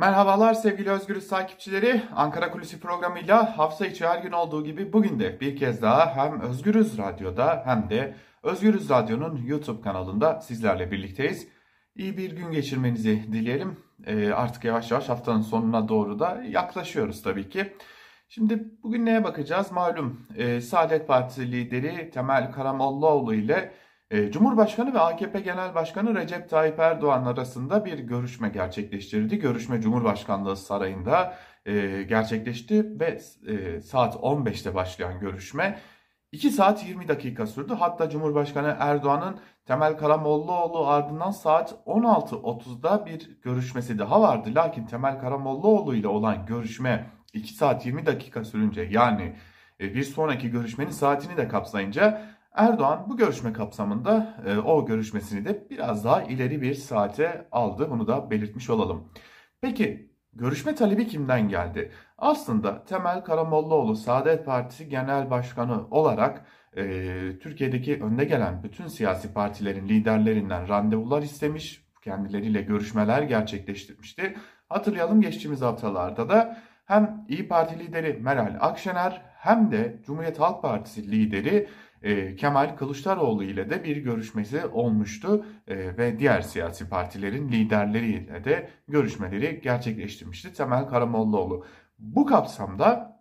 Merhabalar sevgili Özgürüz takipçileri. Ankara Kulisi programıyla hafta içi her gün olduğu gibi bugün de bir kez daha hem Özgürüz Radyo'da hem de Özgürüz Radyo'nun YouTube kanalında sizlerle birlikteyiz. İyi bir gün geçirmenizi dileyelim. Ee, artık yavaş yavaş haftanın sonuna doğru da yaklaşıyoruz tabii ki. Şimdi bugün neye bakacağız? Malum e, Saadet Partisi lideri Temel Karamollaoğlu ile e, Cumhurbaşkanı ve AKP Genel Başkanı Recep Tayyip Erdoğan arasında bir görüşme gerçekleştirildi. Görüşme Cumhurbaşkanlığı Sarayı'nda e, gerçekleşti ve e, saat 15'te başlayan görüşme 2 saat 20 dakika sürdü. Hatta Cumhurbaşkanı Erdoğan'ın Temel Karamollaoğlu ardından saat 16.30'da bir görüşmesi daha vardı. Lakin Temel Karamollaoğlu ile olan görüşme 2 saat 20 dakika sürünce yani bir sonraki görüşmenin saatini de kapsayınca Erdoğan bu görüşme kapsamında e, o görüşmesini de biraz daha ileri bir saate aldı. Bunu da belirtmiş olalım. Peki görüşme talebi kimden geldi? Aslında Temel Karamollaoğlu Saadet Partisi Genel Başkanı olarak e, Türkiye'deki önde gelen bütün siyasi partilerin liderlerinden randevular istemiş, kendileriyle görüşmeler gerçekleştirmişti. Hatırlayalım geçtiğimiz haftalarda da hem İyi Parti lideri Meral Akşener hem de Cumhuriyet Halk Partisi lideri e, Kemal Kılıçdaroğlu ile de bir görüşmesi olmuştu e, ve diğer siyasi partilerin liderleriyle de görüşmeleri gerçekleştirmişti Temel Karamollaoğlu. Bu kapsamda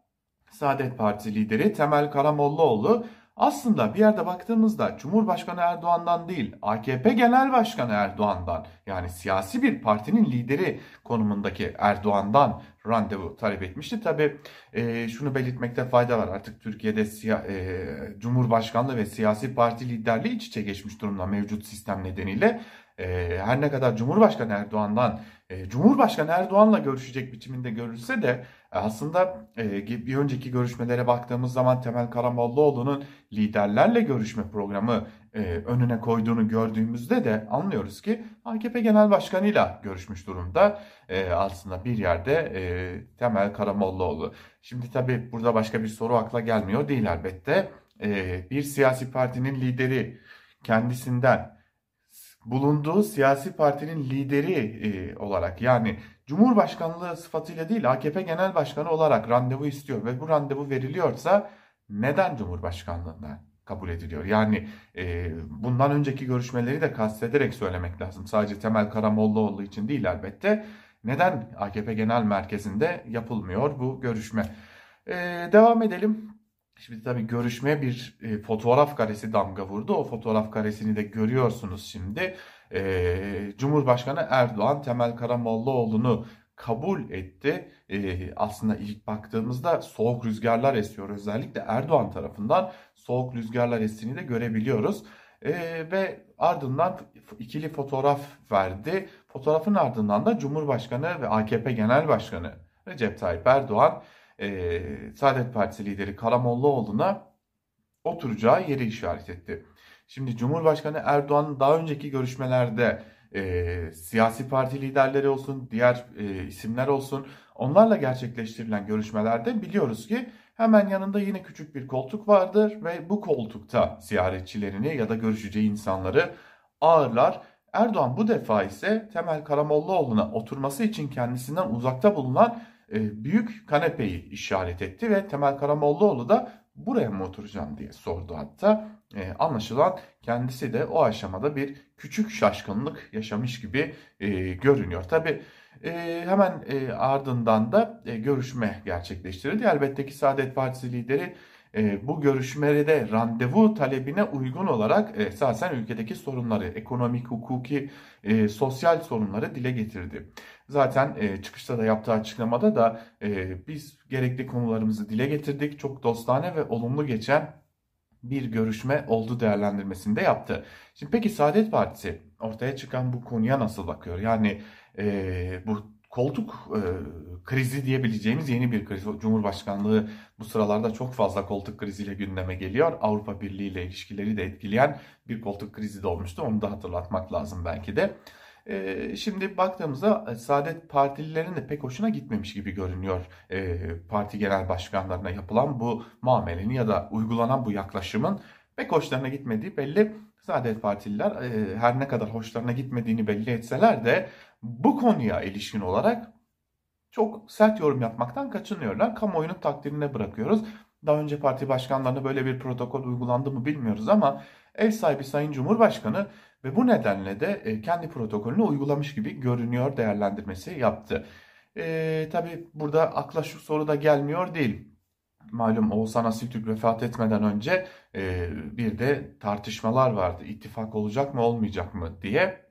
Saadet Partisi lideri Temel Karamollaoğlu aslında bir yerde baktığımızda Cumhurbaşkanı Erdoğan'dan değil AKP Genel Başkanı Erdoğan'dan yani siyasi bir partinin lideri konumundaki Erdoğan'dan randevu talep etmişti. Tabi e, şunu belirtmekte fayda var artık Türkiye'de siya, e, Cumhurbaşkanlığı ve siyasi parti liderliği iç içe geçmiş durumda mevcut sistem nedeniyle. E, her ne kadar Cumhurbaşkanı Erdoğan'dan e, Cumhurbaşkanı Erdoğan'la görüşecek biçiminde görülse de aslında e, bir önceki görüşmelere baktığımız zaman Temel Karamollaoğlu'nun liderlerle görüşme programı e, önüne koyduğunu gördüğümüzde de anlıyoruz ki AKP Genel Başkanı'yla görüşmüş durumda e, aslında bir yerde e, Temel Karamollaoğlu. Şimdi tabi burada başka bir soru akla gelmiyor değil elbette. E, bir siyasi partinin lideri kendisinden bulunduğu siyasi partinin lideri e, olarak yani Cumhurbaşkanlığı sıfatıyla değil AKP Genel Başkanı olarak randevu istiyor ve bu randevu veriliyorsa neden Cumhurbaşkanlığından kabul ediliyor? Yani e, bundan önceki görüşmeleri de kastederek söylemek lazım. Sadece Temel Karamollaoğlu için değil elbette. Neden AKP Genel Merkezi'nde yapılmıyor bu görüşme? E, devam edelim. Şimdi tabii görüşmeye bir e, fotoğraf karesi damga vurdu. O fotoğraf karesini de görüyorsunuz şimdi. E, Cumhurbaşkanı Erdoğan Temel Karamollaoğlu'nu kabul etti. E, aslında ilk baktığımızda soğuk rüzgarlar esiyor. Özellikle Erdoğan tarafından soğuk rüzgarlar estiğini de görebiliyoruz. E, ve ardından ikili fotoğraf verdi. Fotoğrafın ardından da Cumhurbaşkanı ve AKP Genel Başkanı Recep Tayyip Erdoğan e, Saadet Partisi lideri Karamollaoğlu'na oturacağı yeri işaret etti. Şimdi Cumhurbaşkanı Erdoğan'ın daha önceki görüşmelerde e, siyasi parti liderleri olsun, diğer e, isimler olsun onlarla gerçekleştirilen görüşmelerde biliyoruz ki hemen yanında yine küçük bir koltuk vardır ve bu koltukta ziyaretçilerini ya da görüşeceği insanları ağırlar. Erdoğan bu defa ise Temel Karamollaoğlu'na oturması için kendisinden uzakta bulunan büyük kanepeyi işaret etti ve Temel Karamollaoğlu da buraya mı oturacağım diye sordu hatta. E, anlaşılan kendisi de o aşamada bir küçük şaşkınlık yaşamış gibi e, görünüyor. Tabi e, hemen e, ardından da e, görüşme gerçekleştirildi. Elbette ki Saadet Partisi lideri e, bu görüşmede randevu talebine uygun olarak e, esasen ülkedeki sorunları, ekonomik, hukuki, e, sosyal sorunları dile getirdi. Zaten e, çıkışta da yaptığı açıklamada da e, biz gerekli konularımızı dile getirdik. Çok dostane ve olumlu geçen bir görüşme oldu değerlendirmesinde yaptı. Şimdi peki Saadet Partisi ortaya çıkan bu konuya nasıl bakıyor? Yani e, bu koltuk e, krizi diyebileceğimiz yeni bir kriz. Cumhurbaşkanlığı bu sıralarda çok fazla koltuk kriziyle gündeme geliyor. Avrupa Birliği ile ilişkileri de etkileyen bir koltuk krizi de olmuştu. Onu da hatırlatmak lazım belki de. E, şimdi baktığımızda e, Saadet Partililerin de pek hoşuna gitmemiş gibi görünüyor. E, parti genel başkanlarına yapılan bu muamelenin ya da uygulanan bu yaklaşımın pek hoşlarına gitmediği belli. Saadet Partililer e, her ne kadar hoşlarına gitmediğini belli etseler de bu konuya ilişkin olarak çok sert yorum yapmaktan kaçınıyorlar. Kamuoyunun takdirine bırakıyoruz. Daha önce parti başkanlarına böyle bir protokol uygulandı mı bilmiyoruz ama ev sahibi Sayın Cumhurbaşkanı ve bu nedenle de e, kendi protokolünü uygulamış gibi görünüyor değerlendirmesi yaptı. E, tabii burada akla şu soru da gelmiyor değil. Malum Oğuzhan Asiltürk vefat etmeden önce e, bir de tartışmalar vardı. İttifak olacak mı olmayacak mı diye.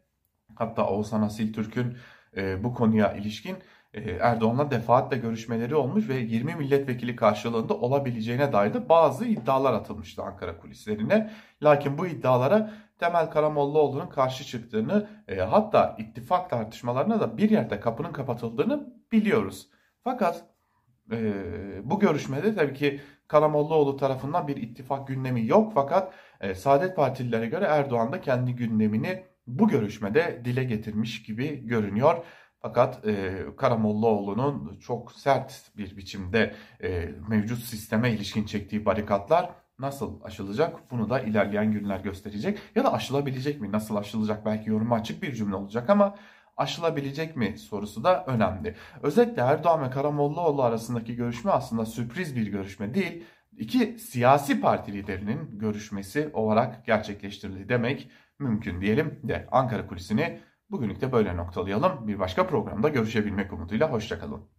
Hatta Oğuzhan Asiltürk'ün e, bu konuya ilişkin e, Erdoğan'la defaatle görüşmeleri olmuş ve 20 milletvekili karşılığında olabileceğine dair de bazı iddialar atılmıştı Ankara kulislerine. Lakin bu iddialara Temel Karamollaoğlu'nun karşı çıktığını e, hatta ittifak tartışmalarına da bir yerde kapının kapatıldığını biliyoruz. Fakat e, bu görüşmede tabii ki Karamollaoğlu tarafından bir ittifak gündemi yok fakat e, Saadet Partililere göre Erdoğan da kendi gündemini bu görüşmede dile getirmiş gibi görünüyor. Fakat e, Karamollaoğlu'nun çok sert bir biçimde e, mevcut sisteme ilişkin çektiği barikatlar nasıl aşılacak bunu da ilerleyen günler gösterecek. Ya da aşılabilecek mi? Nasıl aşılacak? Belki yoruma açık bir cümle olacak ama aşılabilecek mi sorusu da önemli. Özellikle Erdoğan ve Karamollaoğlu arasındaki görüşme aslında sürpriz bir görüşme değil. İki siyasi parti liderinin görüşmesi olarak gerçekleştirildi demek mümkün diyelim de Ankara kulisini bugünlük de böyle noktalayalım. Bir başka programda görüşebilmek umuduyla hoşçakalın.